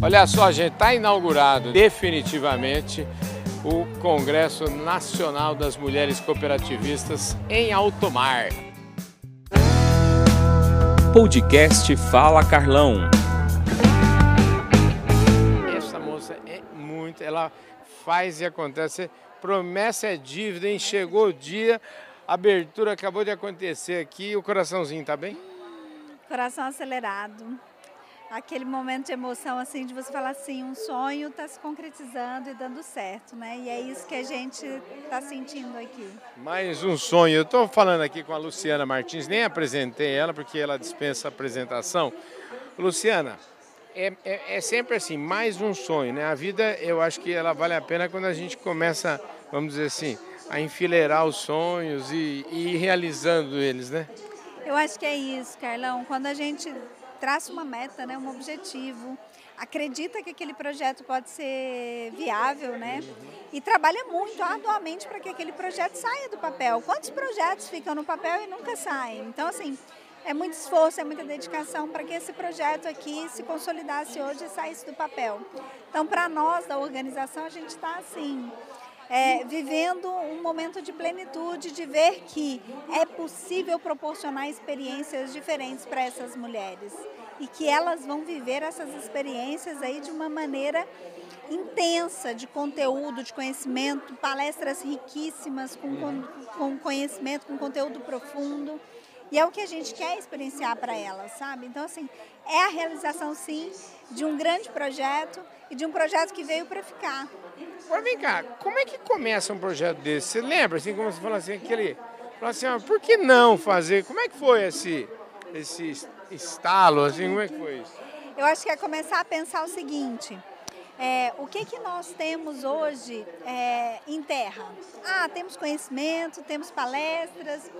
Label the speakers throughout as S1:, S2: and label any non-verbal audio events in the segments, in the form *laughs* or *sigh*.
S1: Olha só, gente, está inaugurado definitivamente o Congresso Nacional das Mulheres Cooperativistas em Altomar.
S2: Podcast Fala Carlão.
S1: Essa moça é muito, ela faz e acontece. Promessa é dívida, hein? Chegou o dia, a abertura acabou de acontecer aqui, o coraçãozinho tá bem?
S3: Coração acelerado aquele momento de emoção assim de você falar assim um sonho está se concretizando e dando certo né? E é isso que a gente está sentindo aqui.
S1: Mais um sonho. Eu estou falando aqui com a Luciana Martins nem apresentei ela porque ela dispensa a apresentação. Luciana é, é, é sempre assim mais um sonho né? A vida eu acho que ela vale a pena quando a gente começa vamos dizer assim a enfileirar os sonhos e, e ir realizando eles né?
S3: Eu acho que é isso Carlão. Quando a gente traça uma meta, né, um objetivo, acredita que aquele projeto pode ser viável, né? E trabalha muito arduamente para que aquele projeto saia do papel. Quantos projetos ficam no papel e nunca saem? Então, assim, é muito esforço, é muita dedicação para que esse projeto aqui se consolidasse hoje e saísse do papel. Então, para nós da organização, a gente está assim, é, vivendo um momento de plenitude, de ver que é possível proporcionar experiências diferentes para essas mulheres e que elas vão viver essas experiências aí de uma maneira intensa de conteúdo, de conhecimento, palestras riquíssimas com, com, com conhecimento, com conteúdo profundo. E é o que a gente quer experienciar para elas, sabe? Então, assim, é a realização, sim, de um grande projeto e de um projeto que veio para ficar.
S1: Mas vem cá, como é que começa um projeto desse? Você lembra, assim, como você falou assim, aquele... Falou assim, ah, por que não fazer? Como é que foi esse, esse estalo, assim, como é que foi isso?
S3: Eu acho que é começar a pensar o seguinte... É, o que, que nós temos hoje é, em terra? Ah, temos conhecimento, temos palestras,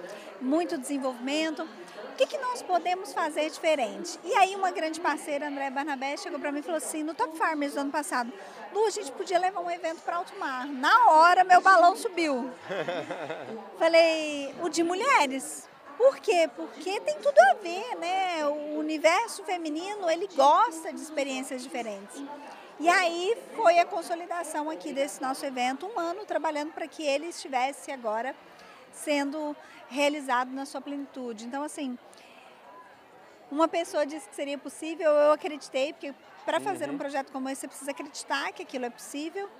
S3: muito desenvolvimento. O que, que nós podemos fazer diferente? E aí uma grande parceira, André Barnabé, chegou para mim e falou assim, no Top Farmers do ano passado, Lu, a gente podia levar um evento para alto mar. Na hora, meu balão subiu. *laughs* Falei, o de mulheres. Por quê? Porque tem tudo a ver, né? O universo feminino, ele gosta de experiências diferentes. E aí foi a consolidação aqui desse nosso evento, um ano trabalhando para que ele estivesse agora sendo realizado na sua plenitude. Então, assim, uma pessoa disse que seria possível, eu acreditei, porque para fazer uhum. um projeto como esse você precisa acreditar que aquilo é possível.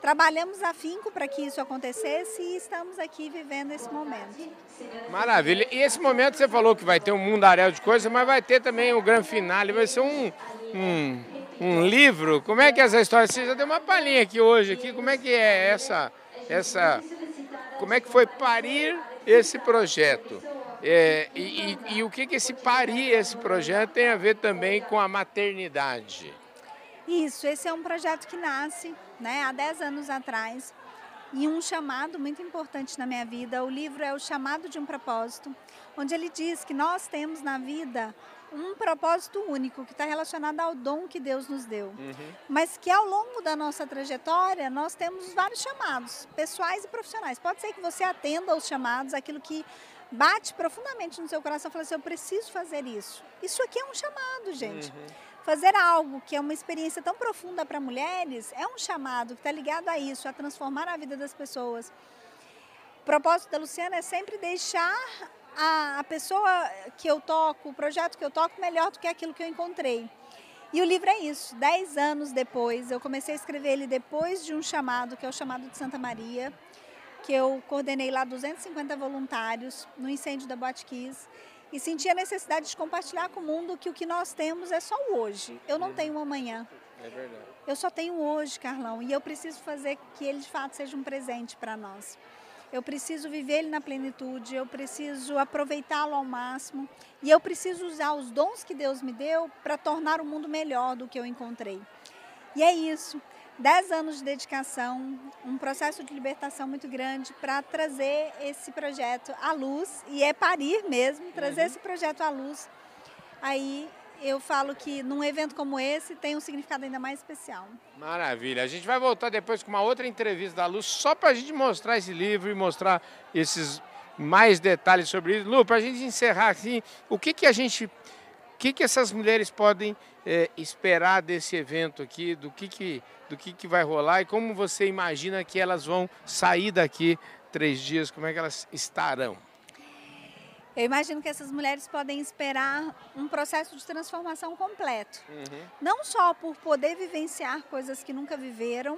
S3: Trabalhamos afinco para que isso acontecesse e estamos aqui vivendo esse momento.
S1: Maravilha. E esse momento você falou que vai ter um mundaréu de coisas, mas vai ter também o grande finale, vai ser um, um um livro. Como é que é essa história? Você já deu uma palhinha aqui hoje, aqui. como é que é essa, essa, como é que foi parir esse projeto? É, e, e, e, o que, que esse parir, esse projeto tem a ver também com a maternidade?
S3: Isso, esse é um projeto que nasce né, há 10 anos atrás e um chamado muito importante na minha vida. O livro é o Chamado de um Propósito, onde ele diz que nós temos na vida um propósito único que está relacionado ao dom que Deus nos deu. Uhum. Mas que ao longo da nossa trajetória nós temos vários chamados, pessoais e profissionais. Pode ser que você atenda aos chamados, aquilo que bate profundamente no seu coração, fala assim, eu preciso fazer isso. Isso aqui é um chamado, gente. Uhum. Fazer algo que é uma experiência tão profunda para mulheres é um chamado que está ligado a isso, a transformar a vida das pessoas. O propósito da Luciana é sempre deixar a, a pessoa que eu toco, o projeto que eu toco, melhor do que aquilo que eu encontrei. E o livro é isso. Dez anos depois, eu comecei a escrever ele depois de um chamado, que é o chamado de Santa Maria, que eu coordenei lá 250 voluntários no incêndio da Botkiss e senti a necessidade de compartilhar com o mundo que o que nós temos é só o hoje. Eu não uhum. tenho um amanhã.
S1: É verdade.
S3: Eu só tenho hoje, Carlão, e eu preciso fazer que ele de fato seja um presente para nós eu preciso viver ele na plenitude, eu preciso aproveitá-lo ao máximo e eu preciso usar os dons que Deus me deu para tornar o mundo melhor do que eu encontrei. E é isso. Dez anos de dedicação, um processo de libertação muito grande para trazer esse projeto à luz, e é parir mesmo, trazer uhum. esse projeto à luz aí eu falo que num evento como esse tem um significado ainda mais especial.
S1: Maravilha. A gente vai voltar depois com uma outra entrevista da Lu, só para a gente mostrar esse livro e mostrar esses mais detalhes sobre isso. Lu, para a gente encerrar assim, o que, que a gente que, que essas mulheres podem é, esperar desse evento aqui, do que, que, do que, que vai rolar e como você imagina que elas vão sair daqui três dias, como é que elas estarão?
S3: Eu imagino que essas mulheres podem esperar um processo de transformação completo. Uhum. Não só por poder vivenciar coisas que nunca viveram,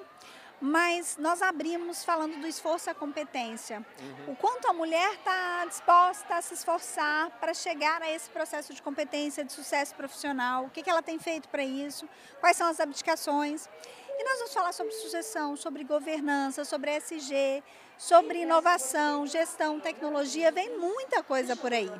S3: mas nós abrimos falando do esforço a competência. Uhum. O quanto a mulher está disposta a se esforçar para chegar a esse processo de competência, de sucesso profissional, o que, que ela tem feito para isso, quais são as abdicações. E nós vamos falar sobre sucessão, sobre governança, sobre SG, sobre inovação, gestão, tecnologia, vem muita coisa por aí.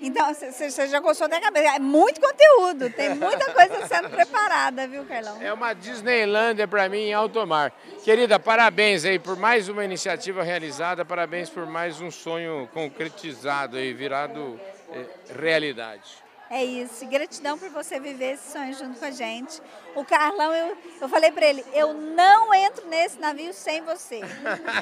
S3: Então, você já gostou da cabeça. É muito conteúdo, tem muita coisa sendo preparada, viu, Carlão?
S1: É uma Disneylândia para mim em alto mar. Querida, parabéns aí por mais uma iniciativa realizada, parabéns por mais um sonho concretizado e virado é, realidade.
S3: É isso. Gratidão por você viver esse sonho junto com a gente. O Carlão, eu, eu falei para ele, eu não entro nesse navio sem você.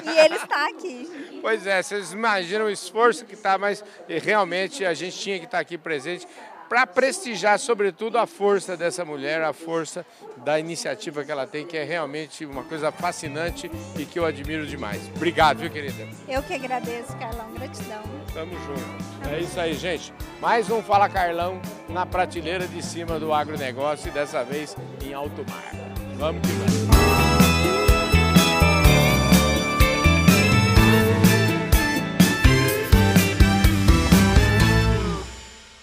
S3: e ele está aqui.
S1: Pois é, vocês imaginam o esforço que está, mas realmente a gente tinha que estar tá aqui presente para prestigiar, sobretudo, a força dessa mulher, a força da iniciativa que ela tem, que é realmente uma coisa fascinante e que eu admiro demais. Obrigado, viu, querida?
S3: Eu que agradeço, Carlão. Gratidão.
S1: Tamo junto. É isso aí, gente. Mais um Fala Carlão na prateleira de cima do agronegócio e dessa vez em alto mar. Vamos que vamos.